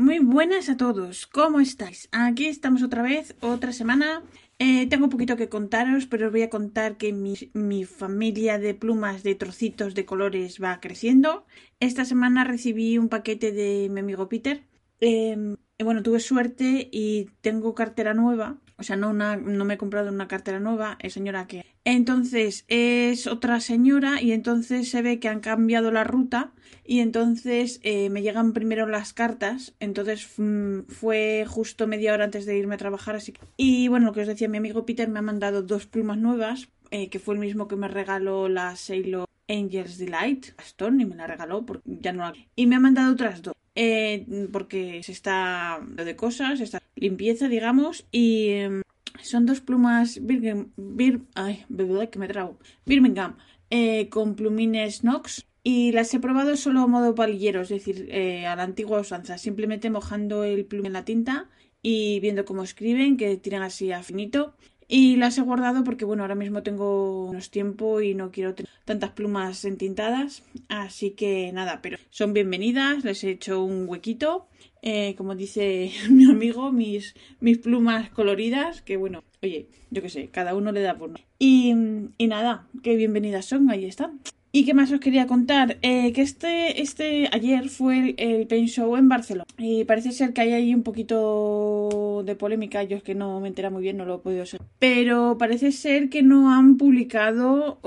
Muy buenas a todos, ¿cómo estáis? Aquí estamos otra vez, otra semana. Eh, tengo un poquito que contaros, pero os voy a contar que mi, mi, familia de plumas de trocitos de colores va creciendo. Esta semana recibí un paquete de mi amigo Peter. Eh, bueno, tuve suerte y tengo cartera nueva. O sea, no, una, no me he comprado una cartera nueva, es señora que. Entonces es otra señora y entonces se ve que han cambiado la ruta y entonces eh, me llegan primero las cartas. Entonces mm, fue justo media hora antes de irme a trabajar. Así que... Y bueno, lo que os decía, mi amigo Peter me ha mandado dos plumas nuevas, eh, que fue el mismo que me regaló la Sailor Angels Delight, Aston, y me la regaló porque ya no la... Y me ha mandado otras dos. Eh, porque se está de cosas, está limpieza, digamos, y eh, son dos plumas Birmingham, Bir, ay, me trago, Birmingham, eh, con plumines Nox. Y las he probado solo a modo palillero, es decir, eh, a la antigua usanza, simplemente mojando el plumín en la tinta y viendo cómo escriben, que tiran así a finito. Y las he guardado porque, bueno, ahora mismo tengo unos tiempo y no quiero tener tantas plumas entintadas. Así que nada, pero son bienvenidas. Les he hecho un huequito. Eh, como dice mi amigo, mis, mis plumas coloridas. Que bueno, oye, yo qué sé, cada uno le da por Y, y nada, qué bienvenidas son, ahí están. ¿Y qué más os quería contar? Eh, que este, este ayer fue el, el Paint Show en Barcelona. Y parece ser que hay ahí un poquito de polémica. Yo es que no me entera muy bien, no lo he podido ser. Pero parece ser que no han publicado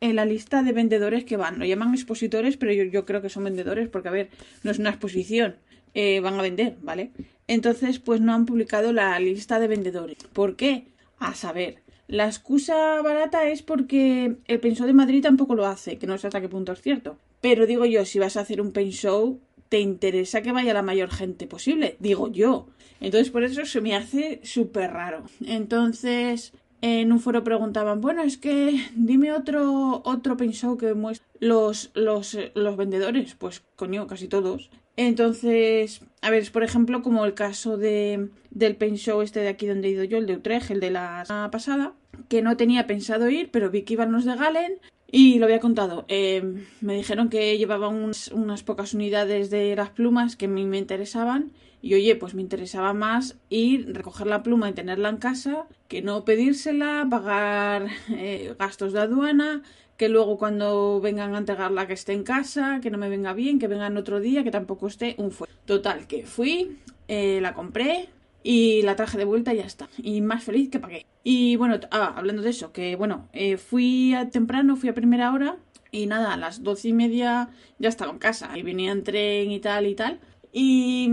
en la lista de vendedores que van. Lo llaman expositores, pero yo, yo creo que son vendedores porque, a ver, no es una exposición. Eh, van a vender, ¿vale? Entonces, pues no han publicado la lista de vendedores. ¿Por qué? A saber la excusa barata es porque el Show de Madrid tampoco lo hace, que no sé hasta qué punto es cierto. Pero digo yo, si vas a hacer un Paint Show, te interesa que vaya la mayor gente posible, digo yo. Entonces por eso se me hace súper raro. Entonces en un foro preguntaban, bueno, es que dime otro otro Paint Show que muestre los, los, los vendedores. Pues coño, casi todos. Entonces, a ver, es por ejemplo como el caso de, del Paint Show este de aquí donde he ido yo, el de Utrecht, el de la pasada, que no tenía pensado ir, pero vi que iban los de Galen y lo había contado. Eh, me dijeron que llevaban unas pocas unidades de las plumas que a mí me interesaban y oye, pues me interesaba más ir, recoger la pluma y tenerla en casa que no pedírsela, pagar eh, gastos de aduana, que luego cuando vengan a entregarla que esté en casa, que no me venga bien, que vengan otro día, que tampoco esté un fue. Total, que fui, eh, la compré y la traje de vuelta y ya está. Y más feliz que pagué. Y bueno, ah, hablando de eso, que bueno, eh, fui temprano, fui a primera hora y nada, a las doce y media ya estaba en casa y venía en tren y tal y tal. Y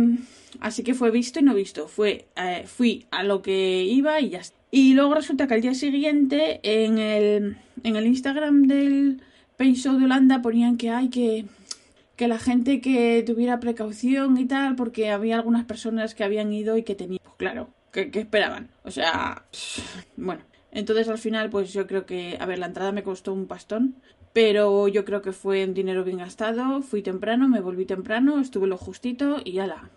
así que fue visto y no visto. Fue, eh, fui a lo que iba y ya está. Y luego resulta que al día siguiente en el, en el Instagram del Show de Holanda ponían que hay que, que la gente que tuviera precaución y tal, porque había algunas personas que habían ido y que tenían, claro, que esperaban. O sea, bueno. Entonces al final, pues yo creo que, a ver, la entrada me costó un pastón, pero yo creo que fue un dinero bien gastado. Fui temprano, me volví temprano, estuve lo justito y ya la.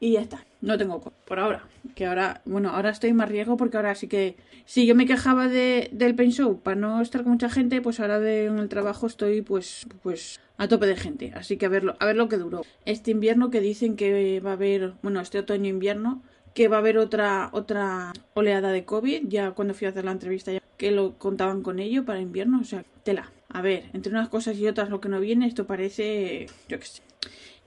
Y ya está. No tengo por ahora. Que ahora, bueno, ahora estoy más riesgo porque ahora sí que. Si yo me quejaba de, del paint show para no estar con mucha gente, pues ahora en el trabajo estoy pues pues a tope de gente. Así que a verlo, a ver lo que duró. Este invierno que dicen que va a haber, bueno, este otoño invierno, que va a haber otra otra oleada de COVID. Ya cuando fui a hacer la entrevista ya que lo contaban con ello para invierno, o sea, tela. A ver, entre unas cosas y otras lo que no viene, esto parece, yo qué sé.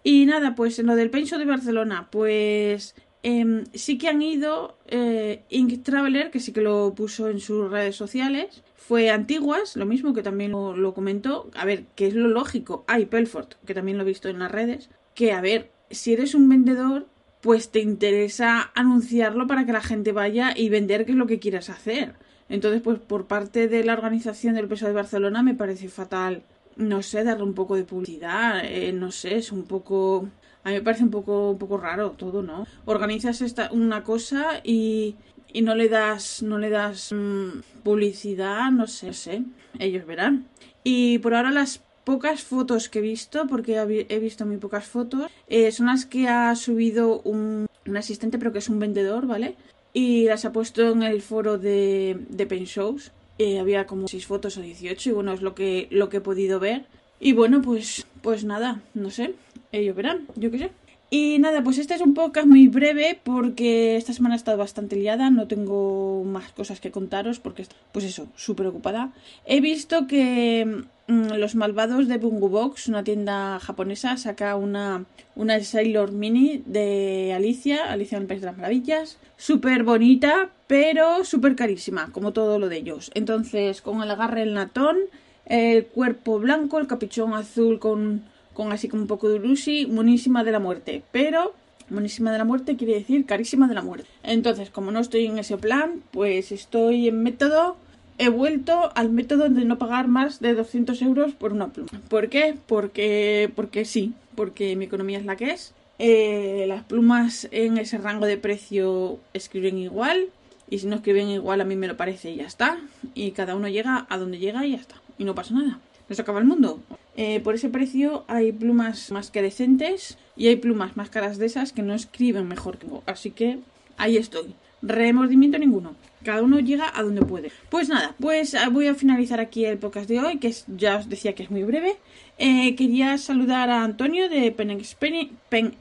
Y nada, pues en lo del Show de Barcelona, pues eh, sí que han ido eh, Ink Traveler, que sí que lo puso en sus redes sociales. Fue Antiguas, lo mismo que también lo, comentó. A ver, que es lo lógico. Hay Pelfort, que también lo he visto en las redes. Que a ver, si eres un vendedor, pues te interesa anunciarlo para que la gente vaya y vender qué es lo que quieras hacer. Entonces, pues por parte de la organización del peso de Barcelona me parece fatal no sé, darle un poco de publicidad, eh, no sé, es un poco... A mí me parece un poco, un poco raro todo, ¿no? Organizas esta, una cosa y, y no le das, no le das mmm, publicidad, no sé, sé, ellos verán. Y por ahora las pocas fotos que he visto, porque he visto muy pocas fotos, eh, son las que ha subido un, asistente, pero que es un vendedor, ¿vale? Y las ha puesto en el foro de, de Pen Shows. Eh, había como 6 fotos o 18 y bueno, es lo que, lo que he podido ver. Y bueno, pues, pues nada, no sé, ellos verán, yo qué sé. Y nada, pues este es un podcast muy breve porque esta semana he estado bastante liada, no tengo más cosas que contaros porque, pues eso, súper ocupada. He visto que mm, Los Malvados de Bungu Box, una tienda japonesa, saca una, una Sailor Mini de Alicia, Alicia en el País de las Maravillas, súper bonita, pero súper carísima, como todo lo de ellos. Entonces, con el agarre el natón, el cuerpo blanco, el capichón azul con con así como un poco de Urushi, monísima de la muerte. Pero monísima de la muerte quiere decir carísima de la muerte. Entonces, como no estoy en ese plan, pues estoy en método. He vuelto al método de no pagar más de 200 euros por una pluma. ¿Por qué? Porque, porque sí, porque mi economía es la que es. Eh, las plumas en ese rango de precio escriben igual. Y si no escriben igual, a mí me lo parece y ya está. Y cada uno llega a donde llega y ya está. Y no pasa nada. No acaba el mundo. Eh, por ese precio hay plumas más que decentes y hay plumas más caras de esas que no escriben mejor que Así que ahí estoy. Remordimiento ninguno. Cada uno llega a donde puede. Pues nada, pues ah, voy a finalizar aquí el podcast de hoy, que ya os decía que es muy breve. Eh, quería saludar a Antonio de Pen,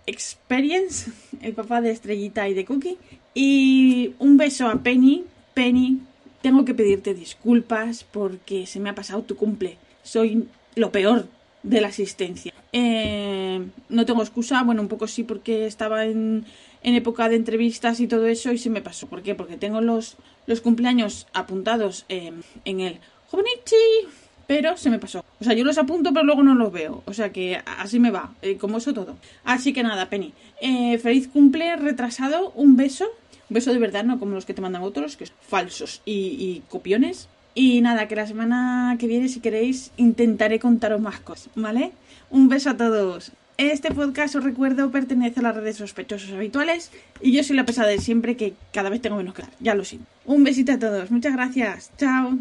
Experience, el papá de Estrellita y de Cookie. Y un beso a Penny. Penny, tengo que pedirte disculpas porque se me ha pasado tu cumple. Soy lo peor de la asistencia. Eh, no tengo excusa, bueno, un poco sí porque estaba en, en, época de entrevistas y todo eso y se me pasó. ¿Por qué? Porque tengo los, los cumpleaños apuntados en el Jovenichi, pero se me pasó. O sea, yo los apunto pero luego no los veo. O sea que así me va, eh, como eso todo. Así que nada, Penny. Eh, feliz cumple retrasado, un beso. Un beso de verdad, no como los que te mandan otros, que son falsos y, y copiones. Y nada, que la semana que viene, si queréis, intentaré contaros más cosas, ¿vale? Un beso a todos. Este podcast, os recuerdo, pertenece a las redes sospechosos habituales y yo soy la pesada de siempre que cada vez tengo menos claro. Ya lo sé. Un besito a todos. Muchas gracias. Chao.